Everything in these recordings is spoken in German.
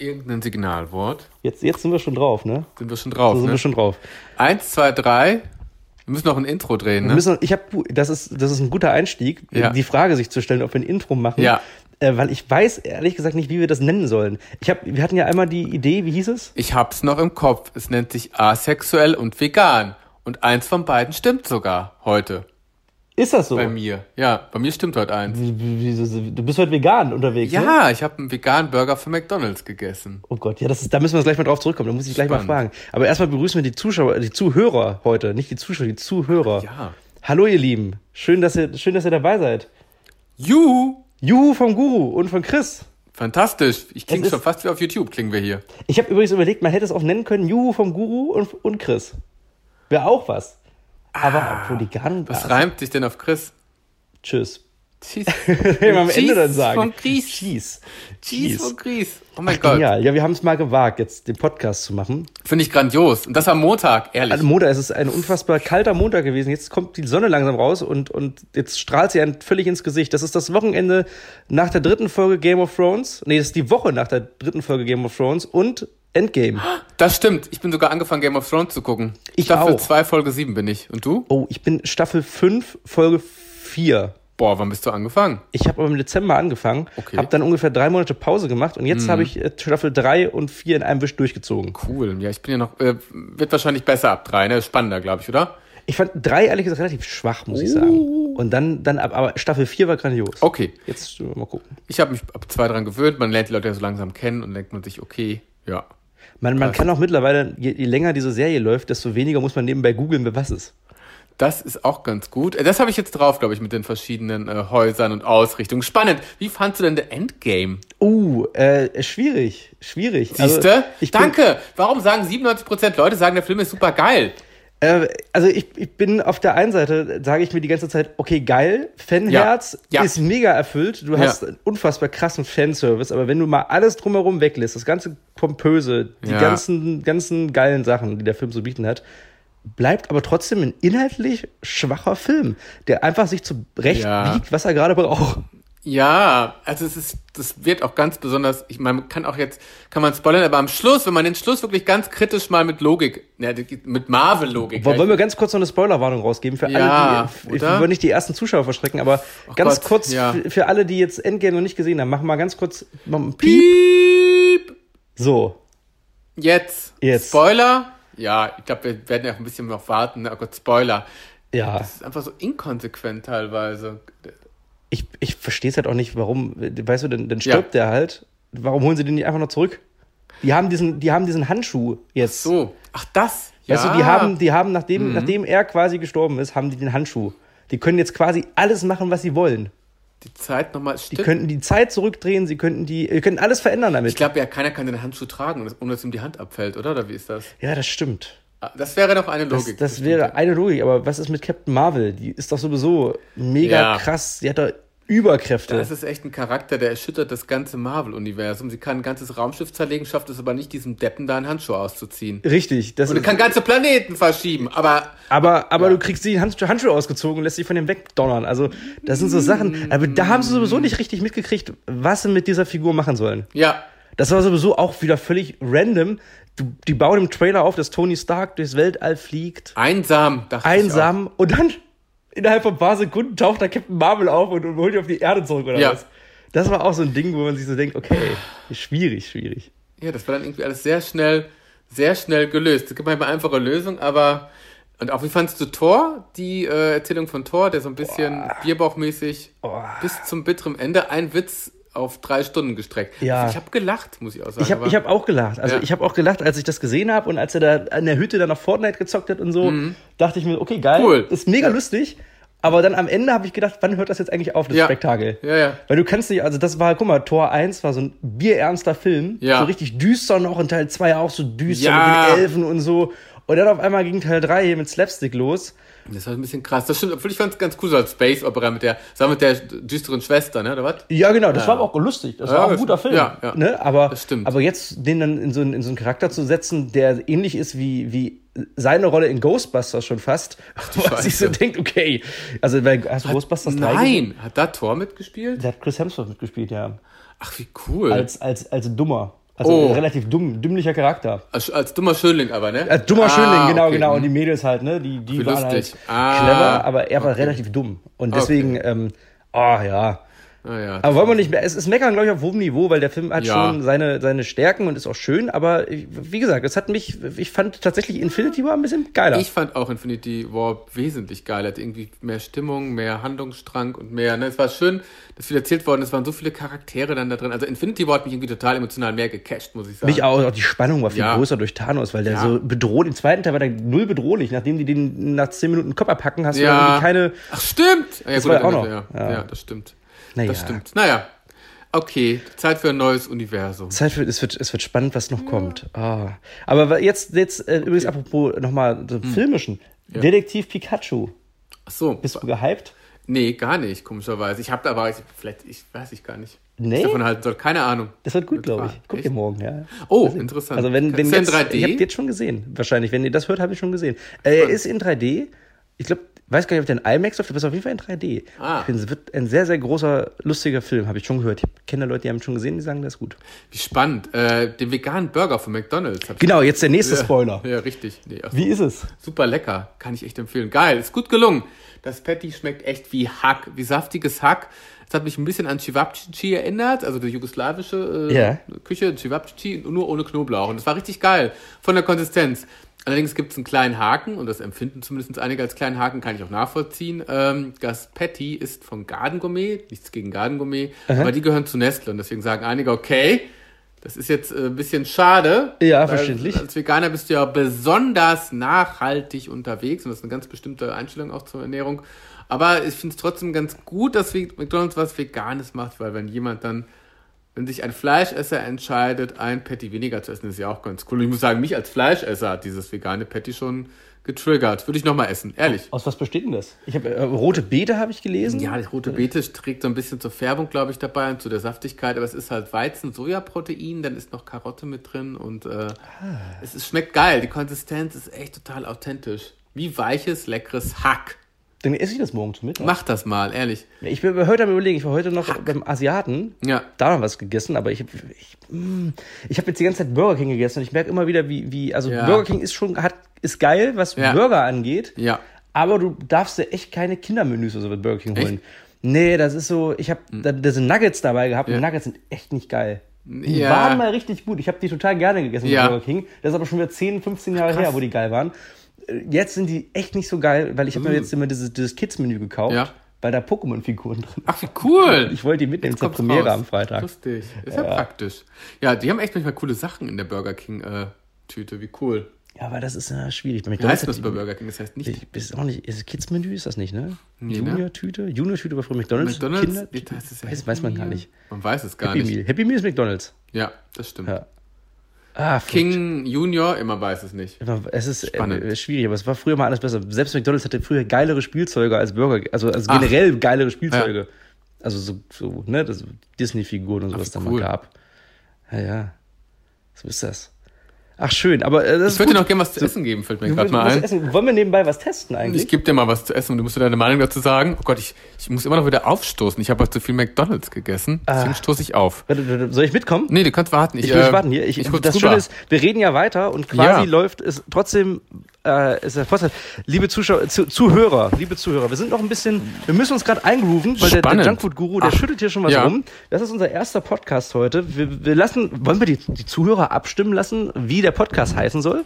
irgendein Signalwort. Jetzt, jetzt sind wir schon drauf, ne? Sind wir schon drauf, So sind ne? wir schon drauf. Eins, zwei, drei. Wir müssen noch ein Intro drehen, Wir ne? müssen, ich habe, das ist, das ist ein guter Einstieg, Ja. die Frage sich zu stellen, ob wir ein Intro machen. Ja. Äh, weil ich weiß ehrlich gesagt nicht, wie wir das nennen sollen. Ich hab, wir hatten ja einmal die Idee, wie hieß es? Ich hab's noch im Kopf. Es nennt sich asexuell und vegan. Und eins von beiden stimmt sogar heute. Ist das so? Bei mir. Ja, bei mir stimmt heute eins. Du bist heute vegan unterwegs, ne? Ja, ich habe einen veganen Burger für McDonalds gegessen. Oh Gott, ja, das ist, da müssen wir gleich mal drauf zurückkommen. Da muss ich gleich mal Spannend. fragen. Aber erstmal begrüßen wir die Zuschauer, die Zuhörer heute, nicht die Zuschauer, die Zuhörer. Ja. Hallo ihr Lieben, schön, dass ihr, schön, dass ihr dabei seid. Juhu! Juhu vom Guru und von Chris. Fantastisch. Ich klinge schon fast wie auf YouTube, klingen wir hier. Ich habe übrigens überlegt, man hätte es auch nennen können, Juhu vom Guru und, und Chris. Wäre auch was. Aber obwohl die gar nicht. Was reimt sich denn auf Chris? Tschüss. Cheese. Am Ende dann sagen. von Chris. Cheese. Cheese von Chris. Oh mein Gott. Genial. Ja, wir haben es mal gewagt, jetzt den Podcast zu machen. Finde ich grandios. Und das am Montag, ehrlich. Also Montag, es ist ein unfassbar kalter Montag gewesen. Jetzt kommt die Sonne langsam raus und, und jetzt strahlt sie einem völlig ins Gesicht. Das ist das Wochenende nach der dritten Folge Game of Thrones. Nee, das ist die Woche nach der dritten Folge Game of Thrones und Endgame. Das stimmt. Ich bin sogar angefangen, Game of Thrones zu gucken. Ich Staffel auch. 2, Folge 7 bin ich. Und du? Oh, ich bin Staffel 5, Folge 4. Boah, wann bist du angefangen? Ich habe aber im Dezember angefangen, Okay. habe dann ungefähr drei Monate Pause gemacht und jetzt habe ich äh, Staffel 3 und 4 in einem Wisch durchgezogen. Cool. Ja, ich bin ja noch, äh, wird wahrscheinlich besser ab drei, ne? Spannender, glaube ich, oder? Ich fand 3 ehrlich gesagt relativ schwach, muss ich sagen. Und dann, dann ab, aber Staffel 4 war grandios. Okay. Jetzt äh, mal gucken. Ich habe mich ab zwei dran gewöhnt. Man lernt die Leute ja so langsam kennen und denkt man sich, okay, ja. Man, man kann auch mittlerweile, je, je länger diese Serie läuft, desto weniger muss man nebenbei googeln, wer was ist. Das ist auch ganz gut. Äh, Das habe ich jetzt drauf, glaube ich, mit den verschiedenen äh, Häusern und Ausrichtungen. Spannend. Wie fandst du denn der Endgame? Uh, äh, schwierig, schwierig. Siehste? Also, Danke. Warum sagen 97% Leute, sagen, der Film ist super geil? Äh, also ich, ich bin auf der einen Seite, sage ich mir die ganze Zeit, okay, geil, Fanherz Ja. Ja. ist mega erfüllt, du hast einen unfassbar krassen Fanservice, aber wenn du mal alles drumherum weglässt, das ganze Pompöse, die Ja. ganzen, ganzen geilen Sachen, die der Film zu bieten hat, bleibt aber trotzdem ein inhaltlich schwacher Film, der einfach sich zurecht Ja. biegt, was er gerade braucht. Ja, also es ist, das wird auch ganz besonders, ich meine, man kann auch jetzt, kann man spoilern, aber am Schluss, wenn man den Schluss wirklich ganz kritisch mal mit Logik, ja, mit Marvel-Logik. Wollen wir ganz kurz noch eine Spoilerwarnung rausgeben für Ja, alle, die, ich will nicht die ersten Zuschauer verschrecken, aber ganz Gott, kurz ja. für, alle, die jetzt Endgame noch nicht gesehen haben, machen wir mal ganz kurz mal ein Piep. Piep! So, Jetzt. Jetzt. Spoiler? Ja, ich glaube, wir werden ja auch ein bisschen noch warten. Oh Gott, Spoiler. ja. Das ist einfach so inkonsequent teilweise. Ich, ich verstehe es halt auch nicht, warum, weißt du, dann, dann stirbt der halt. Warum holen sie den nicht einfach noch zurück? Die haben diesen, die haben diesen Handschuh jetzt. So. Ach, das? Weißt ja. du, die haben, die haben, nachdem, Mhm. nachdem er quasi gestorben ist, haben die den Handschuh. Die können jetzt quasi alles machen, was sie wollen. die Zeit nochmal. Die könnten die Zeit zurückdrehen, sie könnten die, die können alles verändern damit. Ich glaube ja, keiner kann den Handschuh tragen, ohne dass ihm die Hand abfällt, oder? Oder wie ist das? ja, das stimmt. Das wäre doch eine Das, Logik. das wäre eine Logik, aber was ist mit Captain Marvel? Die ist doch sowieso mega Ja. krass. Die hat da Überkräfte. Das ist echt ein Charakter, der erschüttert das ganze Marvel-Universum. Sie kann ein ganzes Raumschiff zerlegen, schafft es aber nicht, diesem Deppen da einen Handschuh auszuziehen. Richtig. Das Und kann ganze Planeten verschieben, aber aber aber Ja. du kriegst die Handschuhe, Handschuhe ausgezogen und lässt dich von dem wegdonnern. Also, das sind so Sachen. Aber da haben sie sowieso nicht richtig mitgekriegt, was sie mit dieser Figur machen sollen. ja, Das war sowieso auch wieder völlig random. Du, die bauen im Trailer auf, dass Tony Stark durchs Weltall fliegt. einsam, dachte Einsam. Und dann, innerhalb von ein paar Sekunden, taucht da Captain Marvel auf und, und holt ihn auf die Erde zurück, oder Ja. was? Das war auch so ein Ding, wo man sich so denkt, okay, schwierig, schwierig. ich auch. Ja, das war dann irgendwie alles sehr schnell, sehr schnell gelöst. Es gibt manchmal einfache Lösungen, aber und auch wie fandst du Thor? Die äh, Erzählung von Thor, der so ein bisschen Bierbauchmäßig bis zum bitteren Ende ein Witz auf drei Stunden gestreckt. Ja. Also ich habe gelacht, muss ich auch sagen. Ich habe hab auch gelacht. Also Ja. ich habe auch gelacht, als ich das gesehen habe und als er da an der Hütte dann noch Fortnite gezockt hat und so, dachte ich mir, okay, geil, Mhm. Cool. ist mega lustig. Aber dann am Ende habe ich gedacht, wann hört das jetzt eigentlich auf, das Ja. Spektakel? Ja, ja. Weil du kannst nicht, also das war, guck mal, Tor 1 war so ein bierernster Film, Ja. so richtig düster noch und Teil 2 auch so düster Ja. mit den Elfen und so. Und dann auf einmal ging Teil 3 hier mit Slapstick los. Das war ein bisschen krass. Das stimmt, obwohl ich fand es ganz cool, so als Space Opera mit der, mit der düsteren Schwester, ne, oder was? Ja, genau, das Ja. war aber auch lustig. Das Ja, war auch ein guter Film. ja, ja. Ne? Aber, Das stimmt. aber jetzt den dann in so, einen, in so einen Charakter zu setzen, der ähnlich ist wie, wie seine Rolle in Ghostbusters schon fast, wo man sich so denkt, okay. Also, weil, hast du Ghostbusters 3 gesehen? Nein, hat da Thor mitgespielt? Da hat Chris Hemsworth mitgespielt, ja. Ach, wie cool. Als, als, als Dummer. Also Oh. relativ dumm, dümmlicher Charakter. Als, als dummer Schönling aber, ne? Als dummer Ah, Schönling, genau, okay. genau. Und die Mädels halt, ne? Die, die Wie waren lustig. halt Ah, clever, aber er war relativ dumm. Und deswegen, ähm, oh ja. Ah, ja. Aber wollen wir nicht mehr. Es ist meckern, glaube ich, auf hohem Niveau, weil der Film hat Ja. schon seine, seine Stärken und ist auch schön, aber ich, wie gesagt, es hat mich, ich fand tatsächlich Infinity war ein bisschen geiler. Ich fand auch Infinity War wesentlich geiler. Hat irgendwie mehr Stimmung, mehr Handlungsstrang und mehr. Ne? Es war schön, dass viel erzählt worden ist. Es waren so viele Charaktere dann da drin. Also Infinity War hat mich irgendwie total emotional mehr gecatcht, muss ich sagen. mich auch, auch die Spannung war viel Ja. größer durch Thanos, weil der Ja. so bedrohlich, im zweiten Teil war der null bedrohlich. Nachdem die den nach zehn Minuten Kopf abhacken, hast du Ja. irgendwie keine, Ach, stimmt! Ja, Das gut, war ja auch noch. Ja, Ja. ja. das stimmt. Naja. Das stimmt. Naja. Okay, Zeit für ein neues Universum. Zeit für, es wird, es wird spannend, was noch kommt. Ah. Aber jetzt, jetzt äh, übrigens apropos nochmal so Hm. filmischen. Detektiv Pikachu. Ach so. Bist du gehypt? Nee, gar nicht, komischerweise. Ich habe da aber, ich, vielleicht, ich weiß ich gar nicht. Nee? Ich davon halten soll. Keine Ahnung. Das wird gut, glaube ich. Guck dir morgen, ja. Oh, interessant. Also wenn, wenn ist jetzt, in 3D? ich habe jetzt schon gesehen, wahrscheinlich. Wenn ihr das hört, habe ich schon gesehen. Äh, er ist in 3D. Ich glaube, weiß gar nicht, ob der in IMAX läuft, aber ist auf jeden Fall in 3D. Ah. Ich finde, es wird ein sehr, sehr großer, lustiger Film, habe ich schon gehört. Ich kenne Leute, die haben ihn schon gesehen, die sagen, das ist gut. Wie spannend. Äh, den veganen Burger von McDonalds. Genau, jetzt der nächste Spoiler. Ja, richtig. Nee. Wie ist es? Super lecker. Kann ich echt empfehlen. Geil. Ist gut gelungen. Das Patty schmeckt echt wie Hack, wie saftiges Hack. Es hat mich ein bisschen an Cevapcici erinnert, also die jugoslawische äh, Ja. Küche, Cevapcici, nur ohne Knoblauch. Und es war richtig geil von der Konsistenz. Allerdings gibt es einen kleinen Haken, und das empfinden zumindest einige als kleinen Haken, kann ich auch nachvollziehen. Ähm, das Patty ist von Garden Gourmet, nichts gegen Garden Gourmet, aber die gehören zu Nestle und deswegen sagen einige, okay, das ist jetzt äh, ein bisschen schade. Ja, verständlich. Als Veganer bist du ja besonders nachhaltig unterwegs und das ist eine ganz bestimmte Einstellung auch zur Ernährung. Aber ich finde es trotzdem ganz gut, dass McDonalds was Veganes macht, weil wenn jemand dann, wenn sich ein Fleischesser entscheidet, ein Patty weniger zu essen, ist ja auch ganz cool. Und ich muss sagen, mich als Fleischesser hat dieses vegane Patty schon getriggert. Würde ich nochmal essen, ehrlich. Aus was besteht denn das? Ich habe äh, rote Beete habe ich gelesen. Ja, die rote Beete trägt so ein bisschen zur Färbung, glaube ich, dabei und zu der Saftigkeit, aber es ist halt Weizen, Sojaprotein, dann ist noch Karotte mit drin und äh, es ist, schmeckt geil. Die Konsistenz ist echt total authentisch. Wie weiches, leckeres Hack. Dann esse ich das morgen zum Mittag. Mach das mal, ehrlich. Ich bin heute am überlegen, ich war heute noch beim Asiaten. Ja. Da noch was gegessen, aber ich, ich, mm, ich habe jetzt die ganze Zeit Burger King gegessen und ich merke immer wieder, wie, wie also Ja. Burger King ist schon, hat, ist geil, was Ja. Burger angeht, Ja. aber du darfst dir echt keine Kindermenüs oder so mit Burger King holen. Nee, das ist so, ich habe, da, da sind Nuggets dabei gehabt Hm. Ja. und Nuggets sind echt nicht geil. Die Ja. waren mal richtig gut. Ich habe die total gerne gegessen Ja. Burger King. Das ist aber schon wieder 10, 15 Jahre her, wo die geil waren. Äh, Jetzt sind die echt nicht so geil, weil ich habe mir jetzt immer dieses, dieses Kids-Menü gekauft. Ja. weil da Pokémon-Figuren drin Ach, wie cool. Ich wollte die mitnehmen zur Premiere raus. am Freitag. Lustig. Ist ja, praktisch. Ja, die haben echt manchmal coole Sachen in der Burger King-Tüte. wie cool. Ja, aber das ist äh, schwierig. Wie heißt das bei Burger King? Das heißt nicht Ich ist auch nicht, ist Kids-Menü ist das nicht, ne? Nee, ne? Junior-Tüte? Junior-Tüte war früher McDonalds. McDonalds. Kinder- Nee, da heißt ja weiß, weiß man gar nicht. Man weiß es gar Happy nicht. Meal. Happy Meal ist McDonalds. Ja, das stimmt. Ja. Ah. King Junior, immer weiß es nicht. Immer- Es ist Spannend. äh, schwierig, aber es war früher mal alles besser. Selbst McDonalds hatte früher geilere Spielzeuge als Burger, also, also Ach. generell geilere Spielzeuge. Also so, so ne, Disney-Figuren und sowas da cool. mal gab. Ja, ja. So ist das. Ach, schön, aber äh, das Ich würde dir noch gerne was zu essen geben, fällt mir gerade mal ein. Essen. Wollen wir nebenbei was testen eigentlich? Ich gebe dir mal was zu essen und du musst dir deine Meinung dazu sagen. Oh Gott, ich, ich muss immer noch wieder aufstoßen. Ich habe heute zu viel McDonalds gegessen. Deswegen stoße ich auf. Soll ich mitkommen? Nee, du kannst warten. Ich will äh, warten hier. Ich, ich das. Schöne ist, wir reden ja weiter und quasi Ja. läuft es trotzdem. Äh, ist der Vorteil. Liebe Zuschauer, zu, Zuhörer, liebe Zuhörer, wir sind noch ein bisschen, wir müssen uns gerade eingrooven, weil der, der Spannend. Junkfood-Guru, der Ach, schüttelt hier schon was ja. rum. Das ist unser erster Podcast heute. Wir, wir lassen, wollen wir die, die Zuhörer abstimmen lassen, wie der Podcast heißen soll?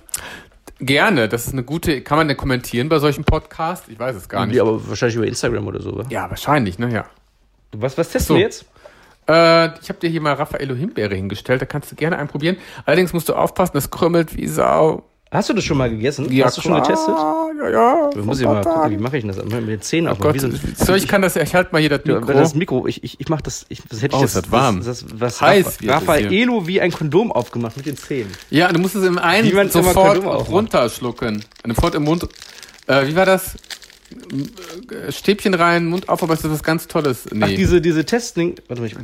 Gerne, das ist eine gute. Kann man denn kommentieren bei solchen Podcasts? Ich weiß es gar nicht. Ja, aber wahrscheinlich über Instagram oder so. oder? Ja, wahrscheinlich, ne? Ja. Was, was testen So. wir jetzt? Äh, ich habe dir hier mal Raffaello Himbeere hingestellt. Da kannst du gerne einen probieren. Allerdings musst du aufpassen, das krümmelt wie Sau. Hast du das schon mal gegessen? Ja, Hast du schon klar. getestet? Ja, ja. Da muss ich mal gucken, wie mache ich das? Mit den Zähnen Oh aufmachen. Gott, Wie so ich kann das, ich halte mal hier das Mikro. Das Mikro, ich, ich, ich mach das, ich, das hätte ich Oh, jetzt, ist das warm. Das, das, was Heiß Raffaello wie ein Kondom aufgemacht mit den Zähnen. Ja, du musst es im einen sofort runterschlucken. Sofort im Mund. Äh, wie war das? Stäbchen rein, Mund auf, aber es ist was ganz Tolles. Nee. Ach, diese, diese Testing, warte mal, ich,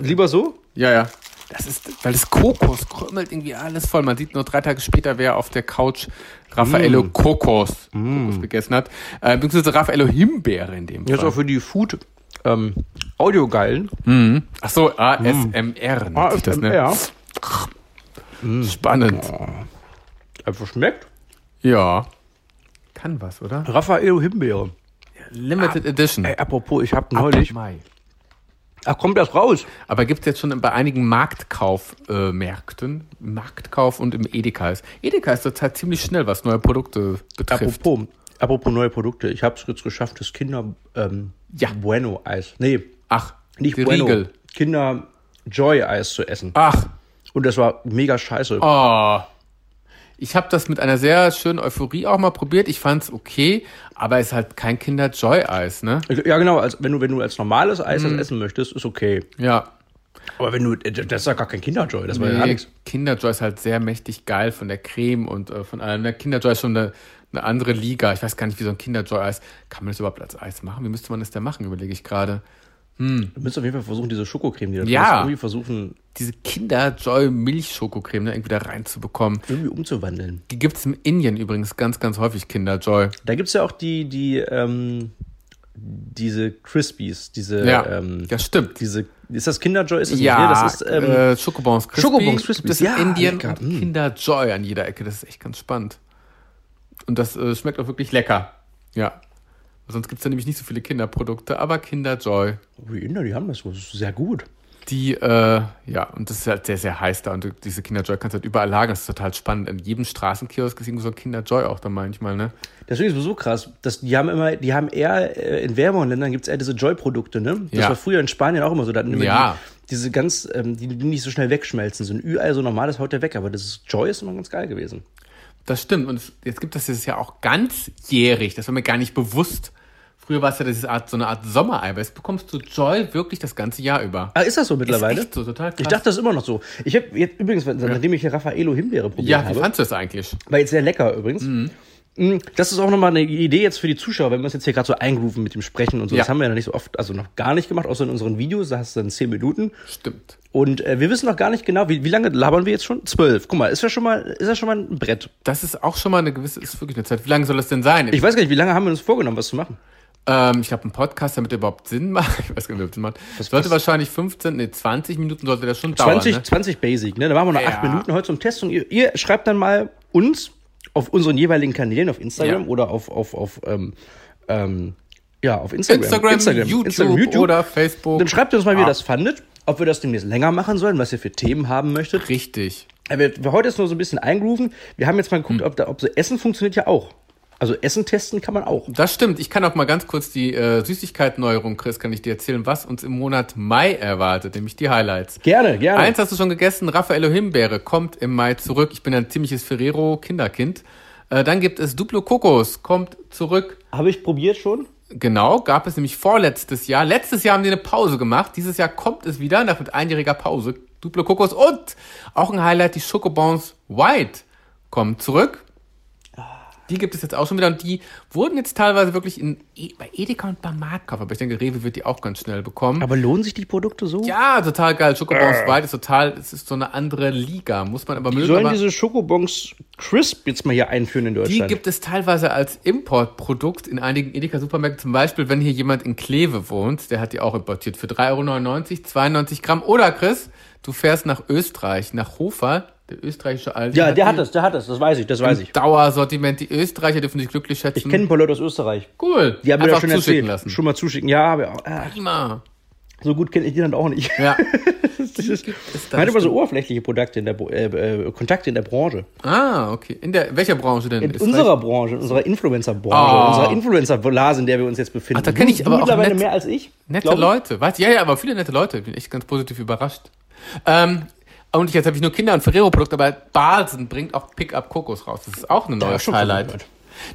lieber so? ja, ja. Das ist, weil das Kokos krümelt irgendwie alles voll. Man sieht nur drei Tage später, wer auf der Couch Raffaello Mm. Kokos, Kokos gegessen hat. Äh, beziehungsweise Raffaello Himbeere in dem Jetzt Fall. auch für die Food, ähm, Audiogeilen. Mhm. Ach so, ASMR nennt sich das, ne? ASMR. Spannend. Einfach schmeckt. Ja. Kann was, oder? Raffaello Himbeere. Limited Edition. Ey, apropos, ich habe neulich. Mai. Ach, kommt das raus? Aber gibt es jetzt schon bei einigen Marktkaufmärkten, äh, Marktkauf und im Edeka ist. Edeka ist zurzeit ziemlich schnell, was neue Produkte betrifft. Apropos, apropos neue Produkte. Ich habe es jetzt geschafft, das Kinder ähm, Ja. Bueno Eis. Nee, Ach, nicht Bueno. Riegel. Kinder Joy Eis zu essen. Ach, Und das war mega scheiße. oh. Ich habe das mit einer sehr schönen Euphorie auch mal probiert. Ich fand's okay, aber es ist halt kein Kinder-Joy-Eis, ne? Ja, genau. Also, wenn, du, wenn du als normales Eis Mhm. das essen möchtest, ist okay. Ja. Aber wenn du. Das ist ja gar kein Kinderjoy. Das war ja gar Nee, nichts. Kinderjoy ist halt sehr mächtig geil von der Creme und äh, von allem. Der Kinderjoy ist schon eine, eine andere Liga. Ich weiß gar nicht, wie so ein Kinderjoy-Eis. Kann man das überhaupt als Eis machen? Wie müsste man das denn machen, überlege ich gerade. Du müsst auf jeden Fall versuchen, diese Schokocreme, die da Ja. ist, irgendwie versuchen, Diese Kinderjoy-Milchschokocreme ne, irgendwie da reinzubekommen. irgendwie umzuwandeln. Die gibt's in Indien übrigens ganz, ganz häufig, Kinderjoy. Da gibt's ja auch die, die, ähm, diese Crispies, diese, Ja, ähm, das stimmt. diese, ist das Kinderjoy? Ist das nicht? Ja, Nee, das ist, ähm, äh, Schokobons Crispy. Schokobons Crispy. Gibt es in Ja, Indien lecker. und Mm. Kinderjoy an jeder Ecke. Das ist echt ganz spannend. Und das äh, schmeckt auch wirklich lecker. Ja. Sonst gibt's da nämlich nicht so viele Kinderprodukte, aber Kinderjoy. die Inder, die haben das so das ist sehr gut. Die, äh, ja, und das ist halt sehr, sehr heiß da. Und diese Kinderjoy kannst du halt überall lagern. Das ist total spannend. In jedem Straßenkiosk ist irgendwo so ein Kinderjoy auch da manchmal, ne? Deswegen ist es so krass, dass die haben immer, die haben eher, äh, in wärmeren Ländern gibt's eher diese Joy-Produkte, ne? Das Ja. war früher in Spanien auch immer so, da hatten immer Ja. die, diese ganz, ähm, die, die nicht so schnell wegschmelzen. So ein Ü-Ei, so normales haut der weg, aber das ist, Joy ist immer ganz geil gewesen. Das stimmt. Und es, jetzt gibt es das ja auch ganzjährig. Das war mir gar nicht bewusst. Früher war es ja diese Art, so eine Art Sommerei. Aber jetzt bekommst du Joy wirklich das ganze Jahr über. Ah, ist das so mittlerweile? Ist echt so, total krass. Ich dachte, das ist immer noch so. Ich habe jetzt übrigens, nachdem ich hier Raffaello Himbeere probiert ja, wie habe, fandst du das eigentlich? war jetzt sehr lecker übrigens. Mm, Das ist auch nochmal eine Idee jetzt für die Zuschauer, wenn wir uns jetzt hier gerade so eingrooven mit dem Sprechen und so. Ja. Das haben wir ja noch nicht so oft, also noch gar nicht gemacht, außer in unseren Videos, da hast du dann zehn Minuten. Stimmt. Und äh, wir wissen noch gar nicht genau, wie, wie lange labern wir jetzt schon? Zwölf. Guck mal, ist ja schon mal, ist ja schon mal ein Brett. Das ist auch schon mal eine gewisse, ist wirklich eine Zeit. Wie lange soll das denn sein? Ich weiß gar nicht, wie lange haben wir uns vorgenommen, was zu machen? ähm, ich glaube, ein Podcast, damit der überhaupt Sinn macht. Ich weiß gar nicht, ob Sinn macht. sollte was- wahrscheinlich 15, nee, 20 Minuten sollte das schon dauern. 20, Ne? 20 Basic, ne? Da machen wir noch Ja. acht Minuten heute zum Test und ihr, ihr schreibt dann mal uns auf unseren jeweiligen Kanälen, auf Instagram Ja. oder auf, auf, auf, ähm, ähm, ja, auf Instagram. Instagram, YouTube, Instagram, oder Facebook. Dann schreibt uns mal, wie ihr Ah. das fandet, ob wir das demnächst länger machen sollen, was ihr für Themen haben möchtet. Richtig. Äh, Wir, wir heute jetzt nur so ein bisschen eingrooven. Wir haben jetzt mal geguckt, ob, da, ob so Essen funktioniert ja auch. Also Essen testen kann man auch. Das stimmt. Ich kann auch mal ganz kurz die äh, Süßigkeiten-Neuerung, Chris, kann ich dir erzählen, was uns im Monat Mai erwartet, nämlich die Highlights. Gerne, gerne. Eins hast du schon gegessen, Raffaello Himbeere kommt im Mai zurück. Ich bin ein ziemliches Ferrero-Kinderkind. Äh, dann gibt es Duplo Kokos, kommt zurück. Habe ich probiert schon. Genau, gab es nämlich vorletztes Jahr. Letztes Jahr haben die eine Pause gemacht. Dieses Jahr kommt es wieder, nach mit einjähriger Pause. Duplo Kokos und auch ein Highlight, die Schokobons White kommen zurück. Die gibt es jetzt auch schon wieder und die wurden jetzt teilweise wirklich in, E- bei Edeka und beim Marktkauf. Aber ich denke, Rewe wird die auch ganz schnell bekommen. Aber lohnen sich die Produkte so? ja, total geil. Schokobons White ist total, es ist so eine andere Liga. Muss man aber Die mögen. sollen aber diese Schokobons Crisp jetzt mal hier einführen in die Deutschland. gibt es teilweise als Importprodukt in einigen Edeka-Supermärkten. Zum Beispiel, wenn hier jemand in Kleve wohnt, der hat die auch importiert für 3,99 Euro, 92 Gramm. Oder Chris, du fährst nach Österreich, nach Hofer, der österreichische Aldi. ja, der hat das, der hat das, das weiß ich, das weiß ich. Dauersortiment. Die Österreicher dürfen sich glücklich schätzen. Ich kenne ein paar Leute aus Österreich. Cool. Die haben mir das schon zuschicken erzählt. lassen. Schon mal zuschicken. Ja, aber äh, Prima. so gut kenne ich die dann auch nicht. Ja. Das ist, man hat immer so oberflächliche Produkte in der, äh, äh, Kontakte in der Branche. Ah, okay. In der, welcher Branche denn? In Österreich? unserer Branche, in unserer Influencer-Branche, in unserer Influencer-Blase, in der wir uns jetzt befinden. Ach, da kenn ich Du- aber du auch mittlerweile nett- mehr als ich. Nette. Leute, weißt Ja, ja, aber viele nette Leute. Ich bin echt ganz positiv überrascht. Ähm, und jetzt habe ich nur Kinder- und Ferrero-Produkte, aber Balsen bringt auch Pickup Kokos raus. Das ist auch ein neues Highlight. gehört.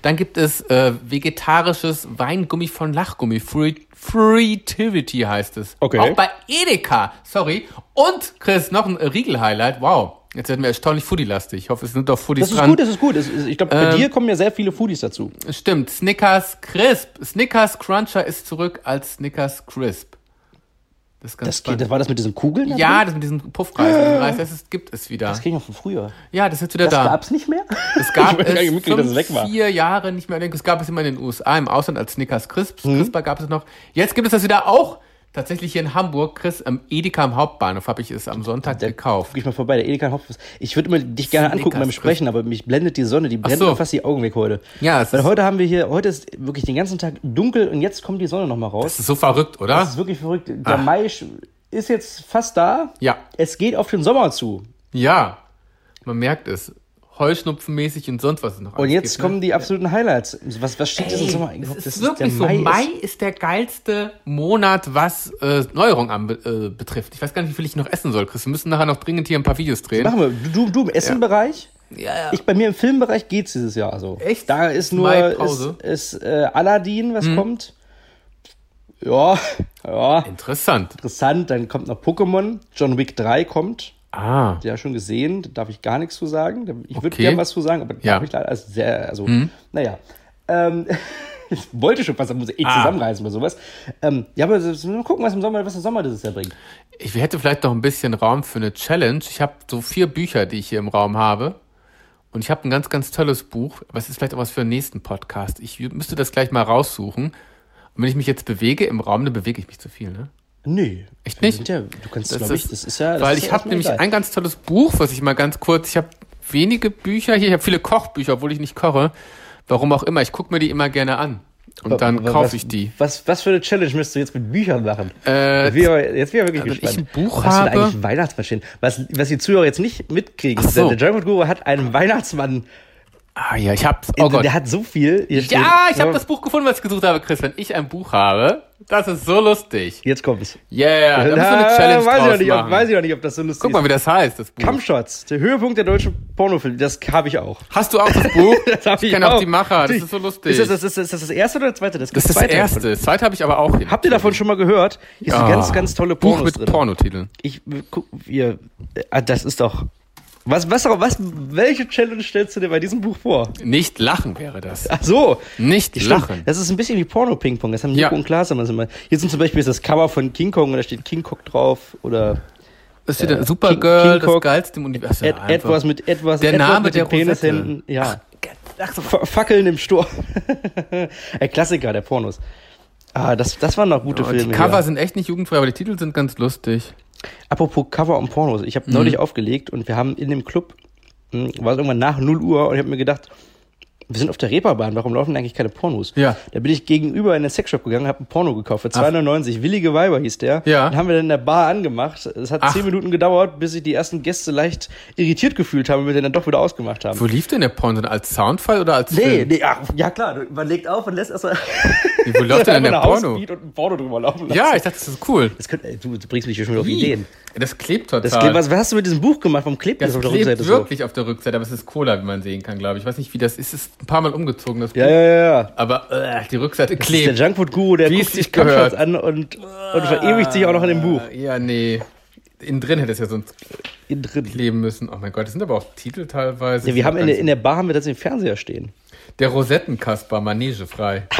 Dann gibt es äh, vegetarisches Weingummi von Lachgummi. Free Fruitivity heißt es. Okay. Auch bei Edeka. Sorry. Und, Chris, noch ein Riegel-Highlight. Wow. Jetzt werden wir erstaunlich Foodie-lastig. Ich hoffe, es sind doch Foodies Das ist dran. gut, das ist gut. Das ist, ich glaube, bei Ähm, dir kommen ja sehr viele Foodies dazu. Stimmt. Snickers Crisp. Snickers Cruncher ist zurück als Snickers Crisp. Das Das, geht, das war das mit diesen Kugeln? Ja, das mit diesem Puffreis, diesen Reis, das ist, gibt es wieder. Das ich noch von früher. Ja, das ist jetzt wieder Das da. gab's nicht mehr? Es gab es es fünf, weg war. vier Jahre nicht mehr. Es gab es immer in den USA, im Ausland als Snickers Crisps. Mhm. Crisper gab es noch. Jetzt gibt es das wieder auch tatsächlich hier in Hamburg, Chris, am Edeka am Hauptbahnhof habe ich es am Sonntag gekauft. Guck ich mal vorbei, der Edeka Hauptbahnhof. Ich würde mir dich gerne angucken Snickers, beim Sprechen, aber mich blendet die Sonne, die brennt so. mir fast die Augen weg heute. Ja, es Weil heute haben wir hier, heute ist wirklich den ganzen Tag dunkel und jetzt kommt die Sonne nochmal raus. Das ist so verrückt, oder? Das ist wirklich verrückt. Der Ah. Mai ist jetzt fast da. Ja. Es geht auf den Sommer zu. Ja, man merkt es. Heuschnupfenmäßig und sonst was es noch Und jetzt gibt, kommen ne? die absoluten Highlights. Was, was steht Ey, Sommer es eigentlich? ist wirklich so. Mai ist der geilste Monat, was äh, Neuerung an, äh, betrifft. Ich weiß gar nicht, wie viel ich noch essen soll, Chris. Wir müssen nachher noch dringend hier ein paar Videos drehen. Machen wir. Du, du im Essenbereich? Ja, ja. Ich bei mir im Filmbereich geht's dieses Jahr so. Echt? Da ist nur Mai ist, ist äh, Aladdin, was kommt. Ja, ja, Interessant. interessant. Dann kommt noch Pokémon. John Wick 3 kommt. Ah. Ja, schon gesehen. Da darf ich gar nichts zu sagen. Ich würde Okay. gerne was zu sagen, aber Ja. darf ich leider. Also sehr, also, Mhm. naja. Ähm, ich wollte schon fast, da muss ich eh Ah. zusammenreißen oder sowas. Ähm, ja, aber mal gucken, was im Sommer, was der Sommer dieses Jahr bringt. Ich hätte vielleicht noch ein bisschen Raum für eine Challenge. Ich habe so vier Bücher, die ich hier im Raum habe. Und ich habe ein ganz, ganz tolles Buch. Aber es ist vielleicht auch was für den nächsten Podcast. Ich müsste das gleich mal raussuchen. Und wenn ich mich jetzt bewege im Raum, dann bewege ich mich zu viel, ne? Nee. Echt nicht? Ja, du kannst, glaube ich, das ist ja. Weil ist ich habe nämlich egal. ein ganz tolles Buch, was ich mal ganz kurz, ich habe wenige Bücher hier, ich habe viele Kochbücher, obwohl ich nicht koche. Warum auch immer, ich gucke mir die immer gerne an. Und dann kaufe ich die. Was, was für eine Challenge müsst du jetzt mit Büchern machen? Äh, Jetzt bin ich wirklich wenn ich gespannt. ein Buch was habe- eigentlich Weihnachtsmaschinen? Was, was die Zuhörer jetzt nicht mitkriegen, so. der Junkfood Guru hat einen Weihnachtsmann. Ah ja, ich hab's. Oh Gott. Der hat so viel. Hier steht- Ja, ich habe das Buch gefunden, was ich gesucht habe, Chris. Wenn ich ein Buch habe, das ist so lustig. Jetzt kommt's. Yeah, da müssen wir eine Ah, Challenge weiß, ich draus noch nicht, ob, weiß ich noch nicht, ob das so lustig Guck mal, ist. wie das heißt, das Buch. Kampfshots, der Höhepunkt der deutschen Pornofilme, das habe ich auch. Hast du auch das Buch? Das hab ich kenne auch die Macher, das ist so lustig. Ist das, das, ist das das erste oder das zweite? Das, Das ist das erste. davon. Das zweite habe ich aber auch. Habt ihr davon schon mal gehört? Hier sind Ja. ganz, ganz tolle Buch Pornos mit drin. Pornotiteln? Ich guck, ihr, äh, das ist doch. Was, was, was, welche Challenge stellst du dir bei diesem Buch vor? Nicht lachen wäre das. Ach so. Nicht Stimmt. lachen. Das ist ein bisschen wie Porno-Ping-Pong. Das haben Ja. Nico und Klaas immer. Hier sind zum Beispiel das Cover von King Kong und da steht King Kong drauf. Oder Das steht Äh, Supergirl, King- King das Cock, geilste im Universum. et, etwas mit etwas, Der etwas Name mit der den Penishänden. Ja. Ach so. Fa- Fackeln im Sturm. Ein Klassiker der Pornos. Ah, das, das waren noch gute die Filme. Cover hier. sind echt nicht jugendfrei, aber die Titel sind ganz lustig. Apropos Cover und Pornos. Ich habe Mhm. neulich aufgelegt und wir haben in dem Club, mh, war es irgendwann nach 0 Uhr und ich habe mir gedacht, wir sind auf der Reeperbahn, warum laufen eigentlich keine Pornos? Ja. Da bin ich gegenüber in den Sexshop gegangen, habe ein Porno gekauft für 2,99. Willige Weiber hieß der. Ja. Den haben wir dann in der Bar angemacht. Es hat Ach. 10 Minuten gedauert, bis sich die ersten Gäste leicht irritiert gefühlt haben und wir den dann doch wieder ausgemacht haben. Wo lief denn der Porno? denn? Als Soundfall oder als Nee, Film? nee, ach, ja klar, man legt auf und lässt erstmal Wo läuft denn der Porno? und ein Porno drüber laufen lassen. Ja, ich dachte, das ist cool. Das könnt, ey, du, du bringst mich hier schon wieder auf? Ideen. Das klebt total. Das klebt, was, was hast du mit diesem Buch gemacht? Warum klebt das, das auf der klebt Rückseite so? wirklich auf der Rückseite, aber es ist Cola, wie man sehen kann, glaube ich. Ich weiß nicht, wie das ist. Es ist ein paar Mal umgezogen, das Ja, Buch. ja, ja, ja. Aber äh, die Rückseite Das ist der klebt. Junkfood-Guru, der Wie guckt sich. Kampfshots an und, und verewigt sich auch noch in dem Buch. Äh, Ja, nee. Innen drin hätte es ja sonst Innen drin. kleben müssen. Oh mein Gott, das sind aber auch Titel teilweise. Ja, wir haben in der, in der Bar haben wir das im Fernseher stehen. Der Rosettenkasper, manegefrei. Ach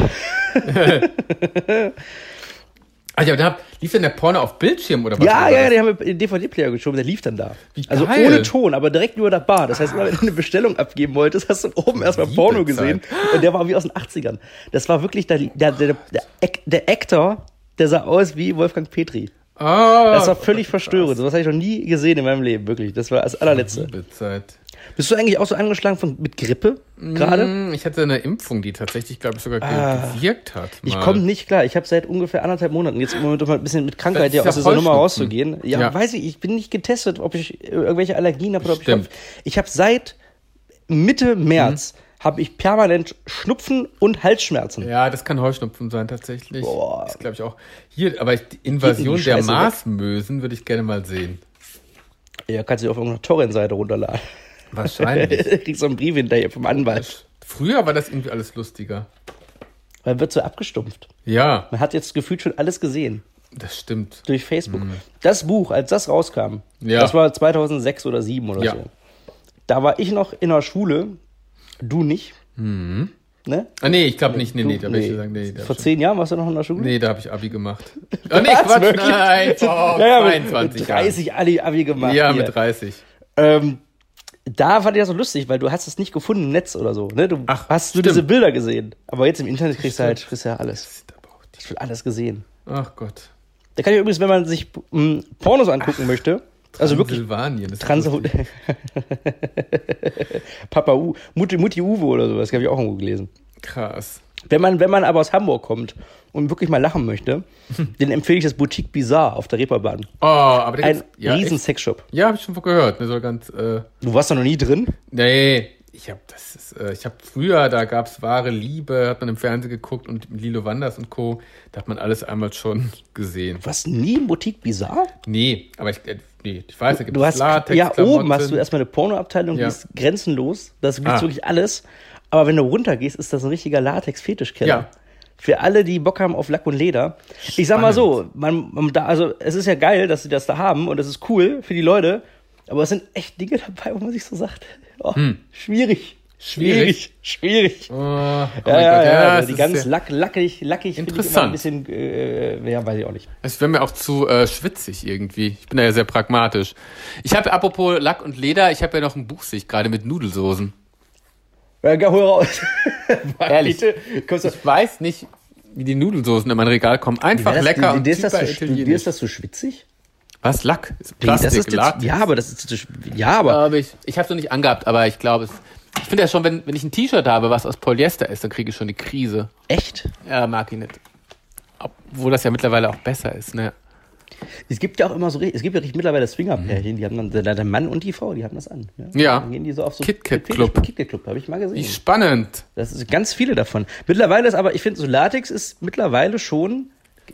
aber da lief denn der Porno auf Bildschirm oder was? Ja, war ja, das? die haben wir in den DVD-Player geschoben, der lief dann da. Wie also geil. ohne Ton, aber direkt nur der Bar. Das heißt, immer wenn du eine Bestellung abgeben wolltest, hast du oben erstmal Liebe Porno Zeit. gesehen. Und der war wie aus den 80ern. Das war wirklich der, der, der, der, der Actor, der sah aus wie Wolfgang Petri. Ah, Das war völlig verstörend. So was habe ich noch nie gesehen in meinem Leben, wirklich. Das war das allerletzte. Liebezeit. Bist du eigentlich auch so angeschlagen von, mit Grippe gerade? Hm, Ich hatte eine Impfung, die tatsächlich, glaube ich, sogar Ah. gewirkt hat. Ich mal. komme nicht klar. Ich habe seit ungefähr anderthalb Monaten jetzt im Moment mal ein bisschen mit Krankheit ja aus dieser Nummer rauszugehen. Ja, Ja. weiß ich. Ich bin nicht getestet, ob ich irgendwelche Allergien habe oder ob Stimmt. ich Ich habe seit Mitte März habe ich permanent Schnupfen und Halsschmerzen. Ja, das kann Heuschnupfen sein, tatsächlich. Boah. Das glaube ich auch. Hier, aber die Invasion die der. Marsmösen würde ich gerne mal sehen. Ja, kannst du auf irgendeiner Torrent-Seite runterladen. Wahrscheinlich. Kriegst so einen Brief hinterher vom Anwalt. Früher war das irgendwie alles lustiger. Man wird so abgestumpft. Ja, Man hat jetzt gefühlt schon alles gesehen. das stimmt. Durch Facebook. Das Buch, als das rauskam, Mhm. Ja. das war 2006 oder 2007 oder Ja. so. Da war ich noch in der Schule, du nicht. Ne? Ah, nee, ich glaube nicht. Nee, nee, Du- da will ich sagen, nee, Vor zehn Jahren warst du noch in der Schule? nee, da habe ich Abi gemacht. Ah, nee, Quatsch, wirklich? nein, vor ja, ja, mit, 22 mit 30 Abi, Abi Jahren. gemacht. Ja, hier. mit 30. Ähm, da fand ich das so lustig, weil du hast es nicht gefunden im Netz oder so. Ne? Du Ach, hast du stimmt. diese Bilder gesehen. Aber jetzt im Internet kriegst du halt kriegst ja alles. Hast du alles gesehen. Ach Gott. Da kann ich übrigens, wenn man sich m, Pornos angucken möchte, also wirklich Trans. Papa U, Mutti, Mutti Uwe oder sowas, habe ich auch irgendwo gelesen. Krass. Wenn man, wenn man aber aus Hamburg kommt und wirklich mal lachen möchte, den empfehle ich das Boutique Bizarre auf der Reeperbahn. Oh, aber der Ein ja, riesen echt? Sexshop. Ja, habe ich schon gehört. So ganz, äh, Du warst da noch nie drin? nee, ich habe das ist, äh, ich habe früher, da gab's wahre Liebe, hat man im Fernsehen geguckt und Lilo Wanders und Co. Da hat man alles einmal schon gesehen. Du warst nie im Boutique Bizarre? Nee, aber ich, äh, nee, ich weiß, da gibt hast, Latex, ja, oben hast du erstmal eine Pornoabteilung, die Ja. ist grenzenlos. Da gibt Ah. wirklich alles. Aber wenn du runtergehst, ist das ein richtiger Latex-Fetischkeller. Ja. Für alle, die Bock haben auf Lack und Leder. Ich sag mal so, man, man da, also es ist ja geil, dass sie das da haben und es ist cool für die Leute. Aber es sind echt Dinge dabei, wo man sich so sagt, oh, schwierig. Hm. Schwierig? Schwierig. Oh, oh Ja, ja, ja, es die ganz lack, lackig, lackig Interessant. ein bisschen, äh, ja, weiß ich auch nicht. Es wäre mir auch zu äh, schwitzig irgendwie. Ich bin da ja sehr pragmatisch. Ich habe apropos Lack und Leder, ich habe ja noch ein Buch, sehe ich gerade mit Nudelsoßen. Ja, hol raus. Ehrlich. Bitte, Ich weiß nicht, wie die Nudelsoßen in mein Regal kommen. Einfach das, lecker dir ist das so, dir ist das so schwitzig? Was? Lack? Ist Nee, das Plastik, ist Latex? ja, aber das ist ja, aber Aber ich, ich habe es noch nicht angehabt, aber ich glaube es. Ich finde ja schon, wenn, wenn ich ein T-Shirt habe, was aus Polyester ist, dann kriege ich schon die Krise. echt. Ja, mag ich nicht. Obwohl das ja mittlerweile auch besser ist, ne? Es gibt ja auch immer so, es gibt ja richtig mittlerweile Swingerpärchen, die haben dann der, der Mann und die Frau, die haben das an. Ja. Ja. Dann gehen die so auf so KitKat Fetisch- Club. KitKat Club, habe ich mal gesehen. Wie spannend. Das ist ganz viele davon. Mittlerweile ist aber, ich finde, so Latex ist mittlerweile schon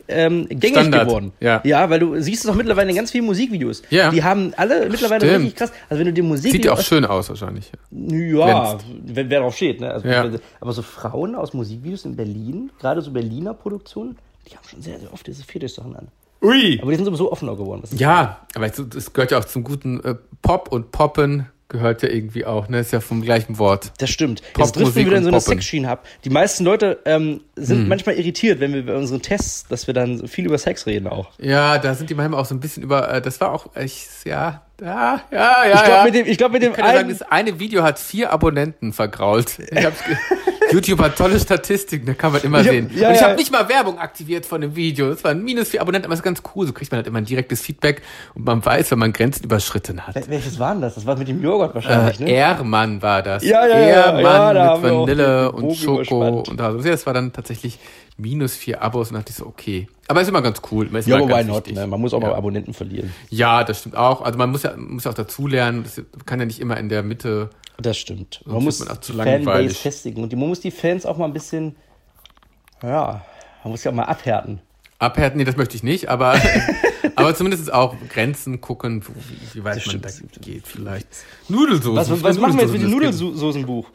ähm, gängig Standard, geworden. ja. ja, weil du siehst es auch mittlerweile in ganz vielen Musikvideos. Ja. Die haben alle mittlerweile Stimmt. richtig krass. Also wenn du dir Musik Sieht ja auch schön aus, wahrscheinlich. Ja, wenn wer drauf steht, ne? Also, Ja. Aber so Frauen aus Musikvideos in Berlin, gerade so Berliner Produktionen, die haben schon sehr, sehr oft diese Fetisch-Sachen an. Ui! Aber die sind sowieso offener geworden. Das Ja, aber es es gehört ja auch zum guten äh, Pop und Poppen gehört ja irgendwie auch, ne? Ist ja vom gleichen Wort. Das stimmt. Jetzt Popmusik driften wir wieder in so eine. Sexschiene ab. Die meisten Leute ähm, sind Hm. manchmal irritiert, wenn wir bei unseren Tests, dass wir dann viel über Sex reden auch. Ja, da sind die manchmal auch so ein bisschen über, äh, das war auch, ich, ja, ja, ja, ja. Ich glaube, ja. mit dem, ich glaub, mit dem Ich ja sagen, einen, das eine Video hat vier Abonnenten vergrault. Ich hab's YouTube hat tolle Statistiken, da kann man immer Ich hab- sehen. ja, und ich ja. habe nicht mal Werbung aktiviert von dem Video. Es waren minus vier Abonnenten, aber es ist ganz cool. So kriegt man halt immer ein direktes Feedback und man weiß, wenn man Grenzen überschritten hat. Wel- welches war denn das? Das war mit dem Joghurt wahrscheinlich, Äh, ne? Ehrmann war das. Ja, ja, ja, Ehrmann ja, da mit Vanille und Bogen Schoko überspannt. und also. Ja, das war dann tatsächlich minus vier Abos und dachte ich so, okay. Aber ist immer ganz cool. Ist Ja, immer aber why ganz not? Ne? Man muss auch ja. mal Abonnenten verlieren. Ja, das stimmt auch. Also man muss ja, muss ja auch dazulernen. Das kann ja nicht immer in der Mitte. Das stimmt. Man muss man auch zu die Fanbase festigen und die, man muss die Fans auch mal ein bisschen, ja, man muss ja auch mal abhärten. Abhärten, nee, das möchte ich nicht, aber, aber zumindest auch Grenzen gucken, wie, wie weit Das man da geht vielleicht. Nudelsoße. Was, was viele machen wir jetzt mit dem Nudelsoßen. Nudelsoßenbuch?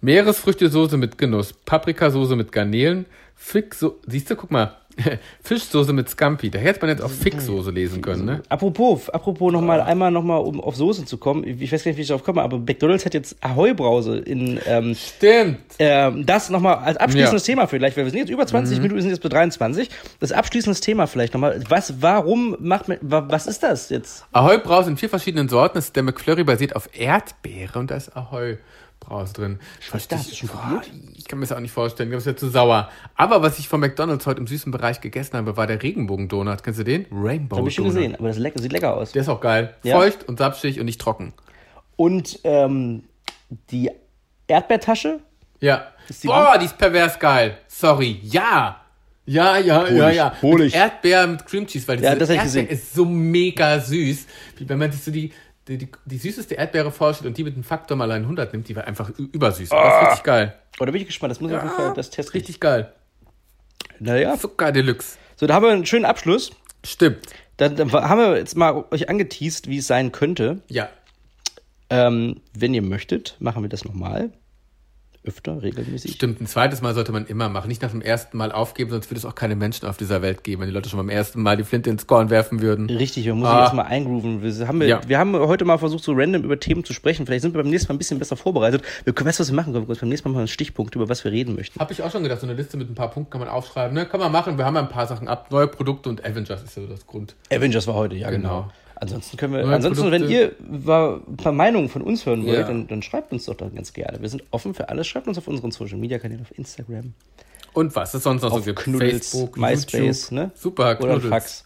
Meeresfrüchtesoße mit Genuss, Paprikasoße mit Garnelen, Fickso siehst du, guck mal, Fischsoße mit Scampi. Da hätte man jetzt auch Ficksoße lesen können, ne? Apropos, apropos nochmal, einmal nochmal, um auf Soßen zu kommen. Ich weiß gar nicht, wie ich darauf komme, aber McDonalds hat jetzt Ahoi-Brause in, ähm, Stimmt. ähm, das nochmal als abschließendes Ja. Thema vielleicht, weil wir sind jetzt über 20 Minuten, wir sind jetzt bei 23. Das abschließendes Thema vielleicht nochmal. Was, warum macht man, wa- was ist das jetzt? Ahoi Brause in vier verschiedenen Sorten. Das ist der McFlurry basiert auf Erdbeere und da ist Ahoi Brause drin. Verstehe das? ich. Schon Boah, ich kann mir das auch nicht vorstellen. Glaube, es wäre zu sauer. Aber was ich von McDonalds heute im süßen Bereich gegessen habe, war der Regenbogendonut. Kennst du den? Rainbow Habe ich schon gesehen, aber das sieht lecker aus. Der ist auch geil. Ja. Feucht und sapschig und nicht trocken. Und ähm, die Erdbeertasche, Ja. die Boah, die ist pervers geil. Sorry. Ja. Ja, ja, ja, ich, ja. hol Mit. Erdbeer mit Cream Cheese, weil diese Ja, das hab Erdbeer gesehen. ist so mega süß. Wie wenn man sich so die, die, die, die süßeste Erdbeere vorstellt und die mit dem Faktor mal ein 100 nimmt, die war einfach übersüß. Das ist richtig geil. oh, da bin ich gespannt, das muss ich auf jeden Fall, das testen. Richtig geil. Naja, Zucker Deluxe. so, da haben wir einen schönen Abschluss. Stimmt. Dann, dann haben wir jetzt mal euch angeteased, wie es sein könnte. Ja. Ähm, wenn ihr möchtet, machen wir das nochmal. Öfter, regelmäßig. Stimmt, ein zweites Mal sollte man immer machen. Nicht nach dem ersten Mal aufgeben, sonst würde es auch keine Menschen auf dieser Welt geben, wenn die Leute schon beim ersten Mal die Flinte ins Korn werfen würden. Richtig, wir müssen Ah. jetzt mal eingrooven. Wir haben, Ja. wir haben heute mal versucht, so random über Themen zu sprechen. Vielleicht sind wir beim nächsten Mal ein bisschen besser vorbereitet. Wir können, weißt du, was wir machen können? Wir können beim nächsten Mal mal einen Stichpunkt, über was wir reden möchten. Habe ich auch schon gedacht, so eine Liste mit ein paar Punkten kann man aufschreiben. Ne? Kann man machen. Wir haben ja ein paar Sachen ab. Neue Produkte und Avengers ist so das Grund. Avengers war heute, ja, genau. Genau. Ansonsten können wir, Neue ansonsten, wenn Produkte. ihr wa- ein paar Meinungen von uns hören wollt, Ja. dann, dann schreibt uns doch da ganz gerne. Wir sind offen für alles. Schreibt uns auf unseren Social Media Kanälen, auf Instagram. Und was es sonst noch so Auf gibt. Knuddels, Facebook, MySpace, YouTube. ne? Super, Oder Knuddels. Fax.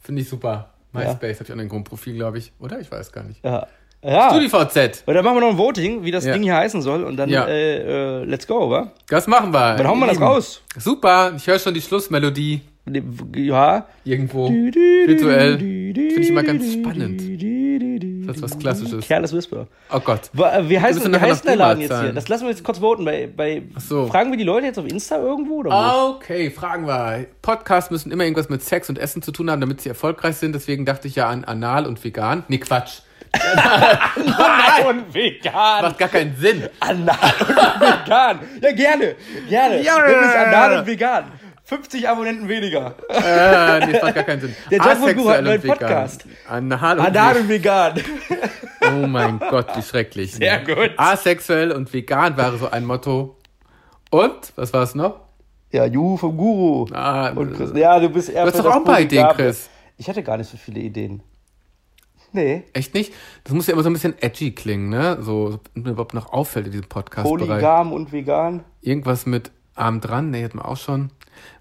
Finde ich super. MySpace habe ich auch ein Grundprofil, glaube ich. Oder? Ich weiß gar nicht. Ja. Ja. StudiVZ. Und dann machen wir noch ein Voting, wie das Ja. Ding hier heißen soll. Und dann, Ja. äh, äh, let's go, wa? Das machen wir. Dann hauen wir das raus. Super. Ich höre schon die Schlussmelodie Ja. irgendwo. Virtuell. Finde ich immer ganz spannend. Das ist was Klassisches. Careless Whisper. Oh Gott. Äh, Wie heißt, müssen wie heißt der Laden jetzt hier? Das lassen wir jetzt kurz voten. Bei, bei so. Fragen wir die Leute jetzt auf Insta irgendwo? Oder? Okay, fragen wir. Podcasts müssen immer irgendwas mit Sex und Essen zu tun haben, damit sie erfolgreich sind. Deswegen dachte ich ja an anal und vegan. Nee, Quatsch. Anal und vegan. Macht gar keinen Sinn. Anal und vegan. Ja, gerne. Gerne. Ja. Nenn es Anal und vegan. 50 Abonnenten weniger. Äh, nee, das macht gar keinen Sinn. Der Guru hat einen neuen und vegan. Podcast. Anal und Anal vegan. und vegan. Oh mein Gott, wie schrecklich. Sehr gut. Asexuell und vegan wäre so ein Motto. Und, was war es noch? Ja, Juhu vom Guru. Ah, Und Chris, ja, du bist eher du hast doch auch ein paar Ideen. Chris. Ich hatte gar nicht so viele Ideen. Nee. Echt nicht? Das muss ja immer so ein bisschen edgy klingen, ne? So, mir überhaupt noch auffällt in diesem Podcast-Bereich. Polygam und vegan. Irgendwas mit Arm dran, ne, hatten wir auch schon.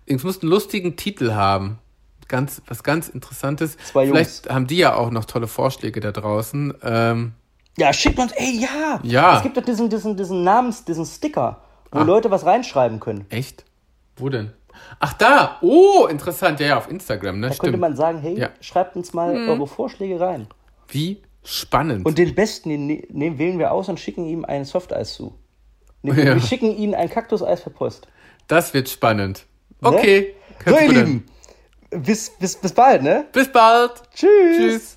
Es muss einen lustigen Titel haben. Ganz, was ganz Interessantes. Zwei Jungs. Vielleicht haben die ja auch noch tolle Vorschläge da draußen. Ähm, Ja, schickt uns, ey, ja. Ja. Es gibt doch diesen, diesen, diesen Namens, diesen Sticker, wo Ah. Leute was reinschreiben können. echt? Wo denn? Ach, da! Oh, interessant. Ja, ja, auf Instagram, ne? Da könnte Stimmt. man sagen, hey, Ja. schreibt uns mal eure Vorschläge rein. Wie spannend. Und den besten, den ne- nehmen, wählen wir aus und schicken ihm ein Softeis zu. Nee, Ja. Wir schicken ihnen ein Kaktuseis per Post. das wird spannend. Okay. So, Kannst ihr Lieben, bis, bis, bis bald, ne? Bis bald. Tschüss. Tschüss.